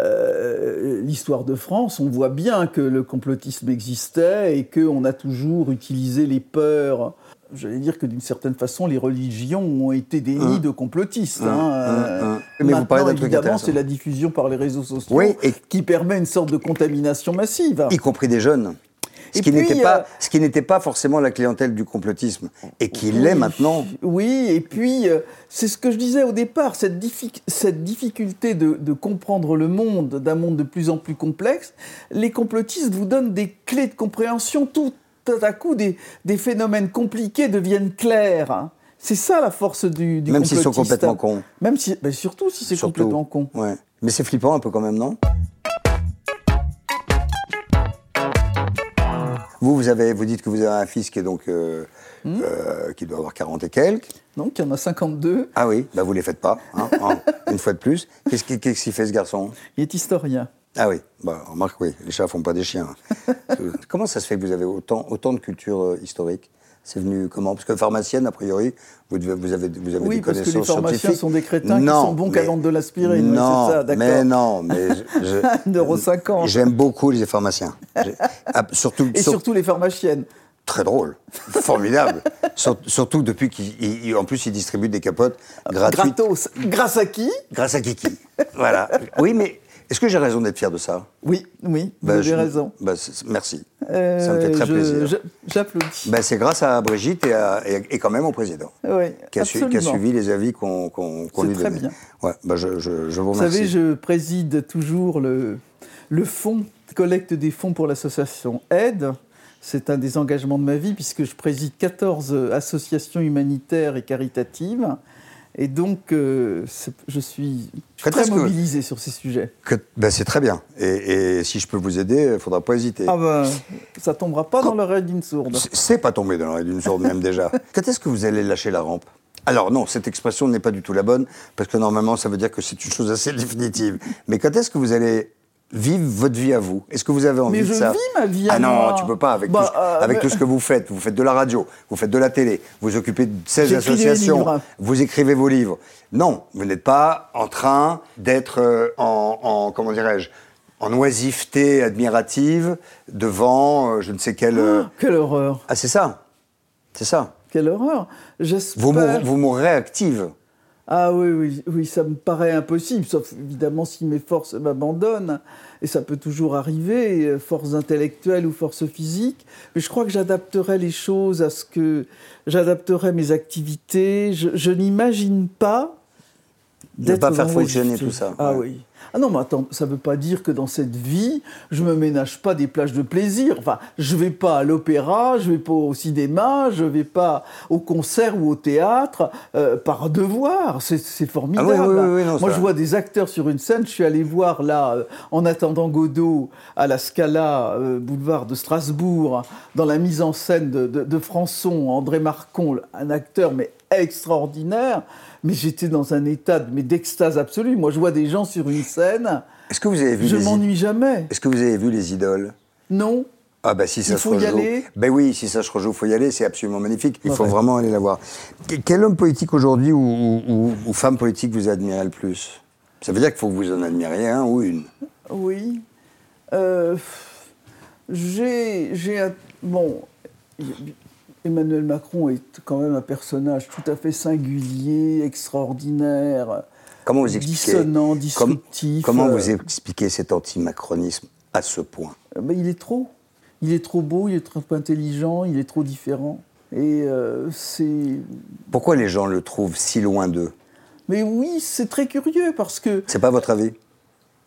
Speaker 2: euh, l'histoire de France, on voit bien que le complotisme existait et qu'on a toujours utilisé les peurs j'allais dire que d'une certaine façon, les religions ont été des nids de complotistes. Hein. Mais vous parlez évidemment, c'est la diffusion par les réseaux sociaux qui permet une sorte de contamination massive.
Speaker 1: Y compris des jeunes. Ce qui, n'était pas, euh, ce qui n'était pas forcément la clientèle du complotisme, et qui l'est maintenant.
Speaker 2: Oui, et puis, euh, c'est ce que je disais au départ, cette, cette difficulté de, de, comprendre le monde, d'un monde de plus en plus complexe, les complotistes vous donnent des clés de compréhension tout tout à coup, des, phénomènes compliqués deviennent clairs. Hein. C'est ça la force du, du
Speaker 1: Même s'ils sont complètement cons.
Speaker 2: Même si, ben surtout si c'est complètement con.
Speaker 1: Ouais. Mais c'est flippant un peu quand même, non? Vous, vous, avez, vous dites que vous avez un fils qui est donc euh, hmm. euh, qui doit avoir 40 et quelques.
Speaker 2: Donc, il y en a 52.
Speaker 1: Ah oui, bah vous les faites pas, hein, une fois de plus. Qu'est-ce qu'il fait ce garçon?
Speaker 2: Il est historien.
Speaker 1: Ah oui, bah, remarque, oui, les chats font pas des chiens. comment ça se fait que vous avez autant, autant de culture euh, historique c'est venu comment? Parce que pharmacienne, a priori, vous, devez, vous avez, vous avez
Speaker 2: oui,
Speaker 1: des connaissances
Speaker 2: scientifiques.
Speaker 1: Oui, parce que les
Speaker 2: pharmaciens sont des crétins qui sont bons qu'à vendre de l'aspirine.
Speaker 1: Non,
Speaker 2: ça,
Speaker 1: mais non, mais...
Speaker 2: Je, 50.
Speaker 1: J'aime beaucoup les pharmaciens. Ah, surtout,
Speaker 2: Et surtout les pharmaciennes.
Speaker 1: Très drôle, formidable. surtout depuis qu'en plus ils distribuent des capotes gratuites.
Speaker 2: Gratos. Grâce à qui?
Speaker 1: Grâce à Kiki. voilà. Oui, mais est-ce que j'ai raison d'être fier de ça?
Speaker 2: Oui, oui, vous bah, avez raison.
Speaker 1: Bah, merci. ça me fait très euh, plaisir.
Speaker 2: J'applaudis.
Speaker 1: Bah, c'est grâce à Brigitte et, quand même au président.
Speaker 2: Oui,
Speaker 1: qui, a suivi les avis qu'on lui donnait. très bien. Ouais, je, je, vous remercie.
Speaker 2: Vous savez, je préside toujours le, le fonds, collecte des fonds pour l'association Aide. C'est un des engagements de ma vie puisque je préside 14 associations humanitaires et caritatives. Et donc, euh, je suis très mobilisé sur ces sujets.
Speaker 1: Ben, c'est très bien. Et, si je peux vous aider, il ne faudra pas hésiter.
Speaker 2: Ah ben, ça ne tombera pas dans l'oreille d'une sourde.
Speaker 1: C'est pas tombé dans l'oreille d'une sourde, même déjà. Quand est-ce que vous allez lâcher la rampe? Alors non, cette expression n'est pas du tout la bonne, parce que normalement ça veut dire que c'est une chose assez définitive. Mais quand est-ce que vous allez vivre votre vie à vous Est-ce que vous avez envie
Speaker 2: de
Speaker 1: ça
Speaker 2: Mais je vis ma vie
Speaker 1: à
Speaker 2: Ah
Speaker 1: non, tu peux pas avec, bah, tout, euh, avec tout ce que vous faites. Vous faites de la radio, vous faites de la télé, vous occupez de 16 associations, vous écrivez vos livres. Non, vous n'êtes pas en train d'être euh, en, comment dirais-je, en oisiveté admirative devant euh, je ne sais quelle...
Speaker 2: Oh, quelle horreur
Speaker 1: Ah c'est ça, c'est ça.
Speaker 2: Quelle horreur
Speaker 1: Vous, vous mourrez active.
Speaker 2: Ah oui, oui, oui, ça me paraît impossible, sauf évidemment si mes forces m'abandonnent, et ça peut toujours arriver, euh, forces intellectuelles ou forces physiques, mais je crois que j'adapterai les choses à ce que... J'adapterai mes activités, je, je n'imagine pas
Speaker 1: ne pas faire fonctionner tout ça.
Speaker 2: Ah oui. Ah non, mais attends, ça ne veut pas dire que dans cette vie, je me ménage pas des plages de plaisir. Enfin, je vais pas à l'opéra, je vais pas au cinéma, je vais pas au concert ou au théâtre euh, par devoir. C'est formidable. Ah oui, Moi, je vois des acteurs sur une scène. Je suis allé voir là, euh, en attendant Godot, à la Scala, euh, boulevard de Strasbourg, dans la mise en scène de, de, de Françon, André Marcon, un acteur mais extraordinaire mais j'étais dans un état d'extase absolue. Moi, je vois des gens sur une scène.
Speaker 1: Est-ce que vous avez vu
Speaker 2: Je m'ennuie jamais.
Speaker 1: Est-ce que vous avez vu les idoles?
Speaker 2: Non.
Speaker 1: Ah bah si ça
Speaker 2: il
Speaker 1: faut se rejoue.
Speaker 2: Y aller.
Speaker 1: Ben oui, si ça se rejoue, il faut y aller, c'est absolument magnifique. Il faut vraiment aller la voir. Quel homme politique aujourd'hui ou, femme politique vous admirez le plus? Ça veut dire qu'il faut que vous en admiriez un ou une.
Speaker 2: Oui. Euh, j'ai, j'ai, bon, Emmanuel Macron est quand même un personnage tout à fait singulier, extraordinaire,
Speaker 1: comment vous
Speaker 2: dissonant, disruptif.
Speaker 1: comment vous euh, expliquez cet anti-macronisme à ce point?
Speaker 2: Euh, ben, Il est trop. Il est trop beau, il est trop intelligent, il est trop différent. Et euh, c'est.
Speaker 1: Pourquoi les gens le trouvent si loin d'eux?
Speaker 2: Mais oui, c'est très curieux parce que.
Speaker 1: C'est pas votre avis?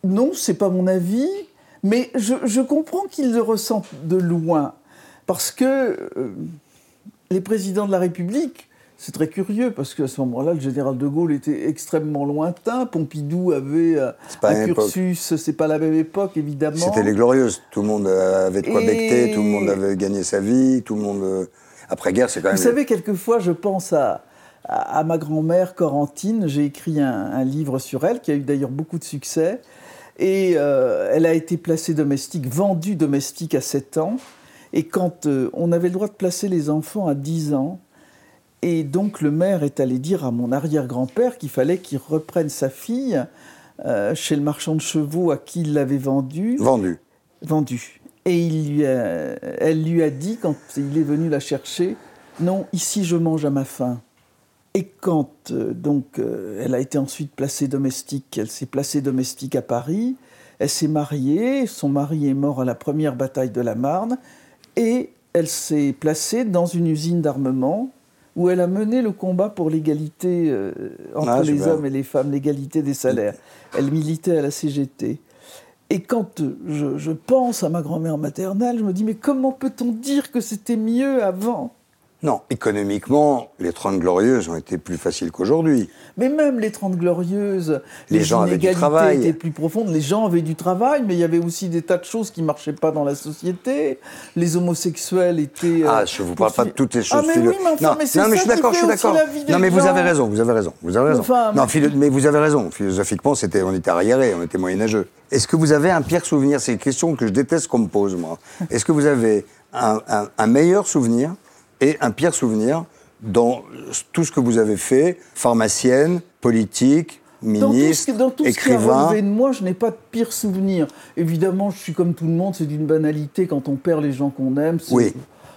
Speaker 2: Non, c'est pas mon avis, mais je, je comprends qu'ils le ressentent de loin. Parce que les présidents de la République, c'est très curieux parce qu'à ce moment-là, le général de Gaulle était extrêmement lointain. Pompidou avait euh,
Speaker 1: pas
Speaker 2: un cursus, c'est pas la même époque évidemment.
Speaker 1: C'était les glorieuses. Tout le monde avait de quoi
Speaker 2: Et-
Speaker 1: becter, tout le monde avait gagné sa vie, tout le monde. euh, Après-guerre, c'est quand même.
Speaker 2: Vous savez, quelquefois, je pense à, à, à ma grand-mère Corentine. J'ai écrit un, un livre sur elle qui a eu d'ailleurs beaucoup de succès. Et euh, elle a été placée domestique, vendue domestique à 7 ans. Et quand euh, on avait le droit de placer les enfants à 10 ans, et donc le maire est allé dire à mon arrière-grand-père qu'il fallait qu'il reprenne sa fille euh, chez le marchand de chevaux à qui il l'avait vendue
Speaker 1: Vendu.
Speaker 2: vendue. Et il lui a- elle lui a dit, quand il est venu la chercher, non, ici je mange à ma faim. Et quand euh, donc euh, elle a été ensuite placée domestique, elle s'est placée domestique à Paris, elle s'est mariée, son mari est mort à la première bataille de la Marne, et elle s'est placée dans une usine d'armement où elle a mené le combat pour l'égalité euh, entre
Speaker 1: Ah,
Speaker 2: les hommes et les femmes, l'égalité des salaires. Elle militait à la CGT. Et quand euh, je, je pense à ma grand-mère maternelle, je me dis, mais comment peut-on dire que c'était mieux avant?
Speaker 1: Non, économiquement, les 30 glorieuses ont été plus faciles qu'aujourd'hui.
Speaker 2: Mais même les Trente Glorieuses,
Speaker 1: Les gens avaient du
Speaker 2: inégalités
Speaker 1: travail.
Speaker 2: étaient plus profondes. Les gens avaient du travail, mais il y avait aussi des tas de choses qui marchaient pas dans la société. Les homosexuels étaient. euh,
Speaker 1: Ah, je vous parle pas de toutes les choses
Speaker 2: Ah, mais
Speaker 1: philo-
Speaker 2: oui, mais enfin,
Speaker 1: non,
Speaker 2: mais c'est
Speaker 1: non, mais je suis d'accord, je suis d'accord. Non, mais vous avez raison, vous avez raison, vous avez raison.
Speaker 2: Enfin,
Speaker 1: non,
Speaker 2: mais-
Speaker 1: philo- mais vous avez raison. Philosophiquement, c'était, on était arriérés, on était moyenâgeux. Est-ce que vous avez un pire souvenir? C'est une question que je déteste qu'on me pose, moi. Est-ce que vous avez un, un- un meilleur souvenir et un pire souvenir dans tout ce que vous avez fait, pharmacienne, politique,
Speaker 2: Dans tout, ce,
Speaker 1: ministre,
Speaker 2: dans tout ce qui a
Speaker 1: écrivain
Speaker 2: relevé de moi, je n'ai pas de pire souvenir. Évidemment, je suis comme tout le monde, c'est d'une banalité quand on perd les gens qu'on aime.
Speaker 1: Oui.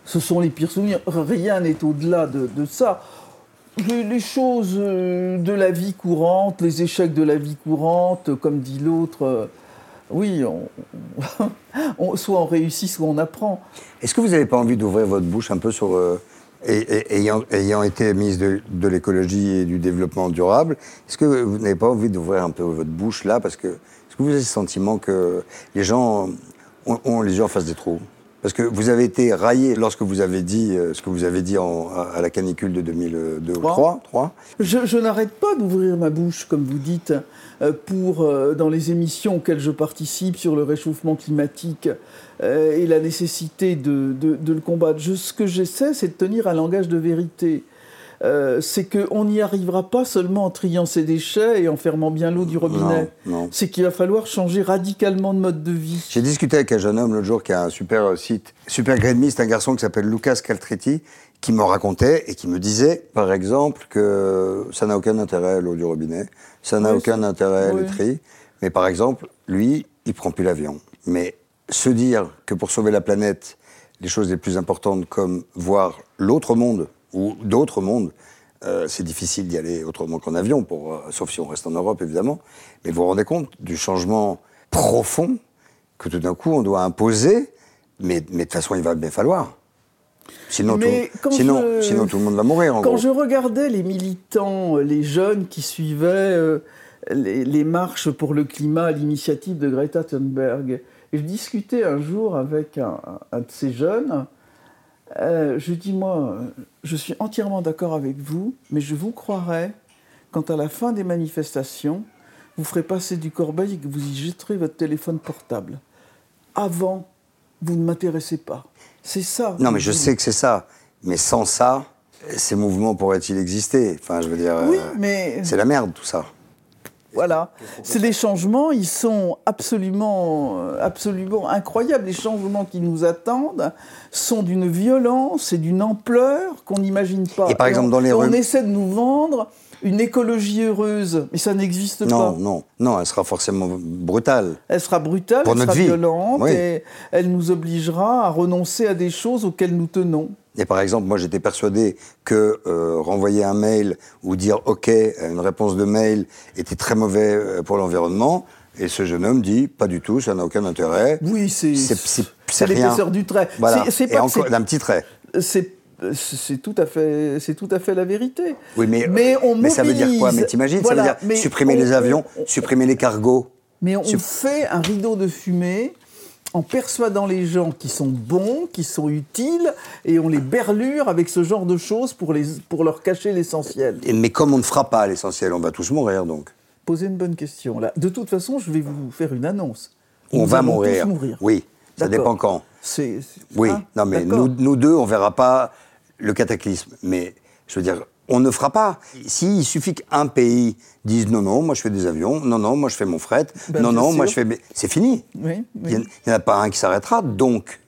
Speaker 2: Ce sont les pires souvenirs. Rien n'est au-delà de, de ça. Les, les choses euh, de la vie courante, les échecs de la vie courante, comme dit l'autre, euh, oui, on, soit on réussit, soit on apprend.
Speaker 1: Est-ce que vous n'avez pas envie d'ouvrir votre bouche un peu sur. euh, ayant, ayant été ministre de, de l'écologie et du développement durable, est-ce que vous n'avez pas envie d'ouvrir un peu votre bouche là? Parce que est-ce que vous avez le sentiment que les gens ont, ont les yeux en face des trous? Parce que vous avez été raillé lorsque vous avez dit euh, ce que vous avez dit en- à, à la canicule de 2002 ou
Speaker 2: Trois.
Speaker 1: 3, 3
Speaker 2: Je, je n'arrête pas d'ouvrir ma bouche, comme vous dites, euh, pour, euh, dans les émissions auxquelles je participe sur le réchauffement climatique et la nécessité de, de- de le combattre. Je- ce que j'essaie, c'est de tenir un langage de vérité. Euh, c'est qu'on n'y arrivera pas seulement en triant ses déchets et en fermant bien l'eau du robinet.
Speaker 1: Non, non.
Speaker 2: C'est qu'il va falloir changer radicalement de mode de vie.
Speaker 1: J'ai discuté avec un jeune homme l'autre jour qui a un super euh, site, Super Grade Me, c'est un garçon qui s'appelle Lucas Caltretti, qui me racontait et qui me disait, par exemple, que ça n'a aucun intérêt l'eau du robinet, ça n'a
Speaker 2: Oui,
Speaker 1: aucun intérêt
Speaker 2: oui.
Speaker 1: les tri, mais par exemple, lui, il prend plus l'avion. Mais se dire que pour sauver la planète, les choses les plus importantes comme voir l'autre monde ou d'autres mondes, euh, c'est difficile d'y aller autrement qu'en avion, pour, euh, sauf si on reste en Europe évidemment. Mais vous vous rendez compte du changement profond que tout d'un coup on doit imposer, mais, mais de toute façon il va bien falloir. Sinon, tout, sinon,
Speaker 2: je-
Speaker 1: sinon tout le monde va mourir en
Speaker 2: Quand
Speaker 1: gros.
Speaker 2: je regardais les militants, euh, les jeunes qui suivaient euh, les, les marches pour le climat à l'initiative de Greta Thunberg, et je discutais un jour avec un, un de ces jeunes, euh, je dis moi, je suis entièrement d'accord avec vous, mais je vous croirais quand à la fin des manifestations, vous ferez passer du corbeil et que vous y jetterez votre téléphone portable. Avant, vous ne m'intéressez pas. C'est ça.
Speaker 1: Non, mais je
Speaker 2: Vous-
Speaker 1: sais que c'est ça. Mais sans ça, ces mouvements pourraient-ils exister? Enfin, je veux dire,
Speaker 2: Oui,
Speaker 1: euh,
Speaker 2: mais
Speaker 1: c'est la merde tout ça.
Speaker 2: Voilà. C'est des changements, ils sont absolument, euh, absolument incroyables. Les changements qui nous attendent sont d'une violence et d'une ampleur qu'on n'imagine pas.
Speaker 1: Et par exemple,
Speaker 2: on,
Speaker 1: dans les
Speaker 2: on
Speaker 1: rues-
Speaker 2: essaie de nous vendre une écologie heureuse, mais ça n'existe
Speaker 1: Non,
Speaker 2: pas.
Speaker 1: non, non, elle sera forcément brutale.
Speaker 2: Elle sera brutale,
Speaker 1: Pour
Speaker 2: elle
Speaker 1: notre
Speaker 2: sera
Speaker 1: vie.
Speaker 2: violente
Speaker 1: Oui.
Speaker 2: et elle nous obligera à renoncer à des choses auxquelles nous tenons.
Speaker 1: Et par exemple, moi j'étais persuadé que euh, renvoyer un mail ou dire OK à une réponse de mail était très mauvais euh, pour l'environnement. Et ce jeune homme dit pas du tout, ça n'a aucun intérêt.
Speaker 2: Oui, c'est
Speaker 1: C'est-
Speaker 2: l'épaisseur du trait.
Speaker 1: Voilà.
Speaker 2: C'est- pas
Speaker 1: d'un petit trait.
Speaker 2: c'est c'est tout à fait c'est tout à fait la vérité.
Speaker 1: Oui, mais,
Speaker 2: on
Speaker 1: mais ça veut dire quoi Mais t'imagines
Speaker 2: Voilà,
Speaker 1: Ça veut dire supprimer
Speaker 2: on-
Speaker 1: les avions,
Speaker 2: on-
Speaker 1: supprimer les cargos?
Speaker 2: Mais on fait un rideau de fumée en persuadant les gens qui sont bons, qui sont utiles, et on les berlure avec ce genre de choses pour, les, pour leur cacher l'essentiel.
Speaker 1: Mais comme on ne fera pas l'essentiel, on va tous mourir donc.
Speaker 2: Posez une bonne question. Là. De toute façon, je vais vous faire une annonce.
Speaker 1: On
Speaker 2: Nous
Speaker 1: va mourir.
Speaker 2: tous mourir.
Speaker 1: Oui, ça dépend quand. Oui,
Speaker 2: hein,
Speaker 1: non mais nous, nous deux, on verra pas le cataclysme. Mais je veux dire, on ne fera pas. S'il suffit qu'un pays dise non, non, moi je fais des avions, non, non, moi je fais mon fret,
Speaker 2: Ben,
Speaker 1: non, non, moi je fais. C'est fini.
Speaker 2: Oui,
Speaker 1: Il n'y en a pas un qui s'arrêtera. Donc,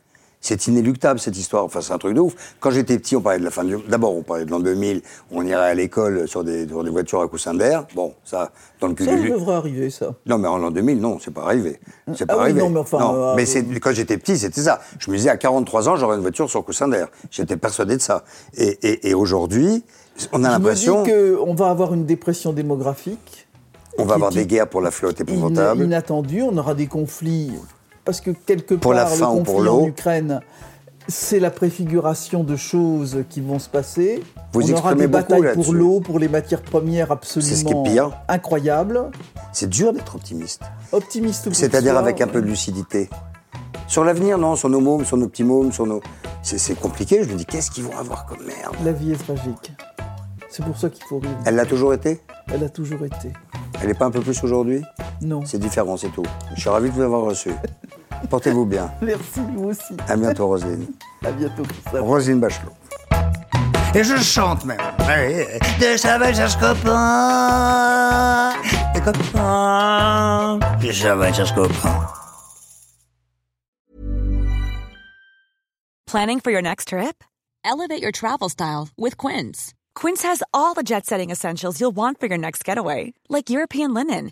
Speaker 1: c'est inéluctable cette histoire. Enfin, c'est un truc de ouf. Quand j'étais petit, on parlait de la fin du. D'abord, on parlait de l'an 2000. On irait à l'école sur des, sur des voitures à coussin d'air. Bon, ça, dans le
Speaker 2: Ça
Speaker 1: cululu.
Speaker 2: devrait arriver, ça.
Speaker 1: Non, mais en l'an 2000, non, c'est pas arrivé. C'est pas
Speaker 2: Ah oui,
Speaker 1: arrivé.
Speaker 2: non, mais enfin, euh,
Speaker 1: mais
Speaker 2: euh,
Speaker 1: c'est- quand j'étais petit, c'était ça. Je me disais, à 43 ans, j'aurai une voiture sur coussin d'air. J'étais persuadé de ça. Et, et- et aujourd'hui, on a l'impression
Speaker 2: qu'on va avoir une dépression démographique.
Speaker 1: on va avoir des guerres pour la flotte
Speaker 2: ina-
Speaker 1: épouvantable.
Speaker 2: inattendue. On aura des conflits parce que quelque
Speaker 1: Pour
Speaker 2: part
Speaker 1: la faim
Speaker 2: le
Speaker 1: ou pour
Speaker 2: conflit en. Ukraine, c'est la préfiguration de choses qui vont se passer.
Speaker 1: Vous
Speaker 2: on aura
Speaker 1: exprimez
Speaker 2: des
Speaker 1: beaucoup
Speaker 2: batailles pour l'eau, pour les matières premières absolument
Speaker 1: C'est ce qui est pire.
Speaker 2: incroyables.
Speaker 1: C'est dur d'être optimiste.
Speaker 2: Optimiste pour
Speaker 1: C'est-à-dire avec un peu de lucidité. Sur l'avenir, non, sur nos mômes, sur nos petits mômes, sur nos. C'est c'est compliqué. Je me dis, qu'est-ce qu'ils vont avoir comme merde?
Speaker 2: La vie est tragique. C'est pour ça qu'il faut rire.
Speaker 1: Elle l'a toujours été?
Speaker 2: Elle a toujours été.
Speaker 1: Elle n'est pas un peu plus aujourd'hui?
Speaker 2: Non.
Speaker 1: C'est différent, c'est tout. Je suis ravi de vous avoir reçu. Portez-vous bien.
Speaker 2: Merci, vous aussi.
Speaker 1: À bientôt, Roselyne.
Speaker 2: À bientôt, Christophe.
Speaker 1: Roselyne Bachelot.
Speaker 3: Et je chante même. Ouais, De sauvages copains. Des copains. Des sauvages copains.
Speaker 4: Planning for your next trip? Elevate your travel style with Quince. Quince has all the jet setting essentials you'll want for your next getaway, like European linen,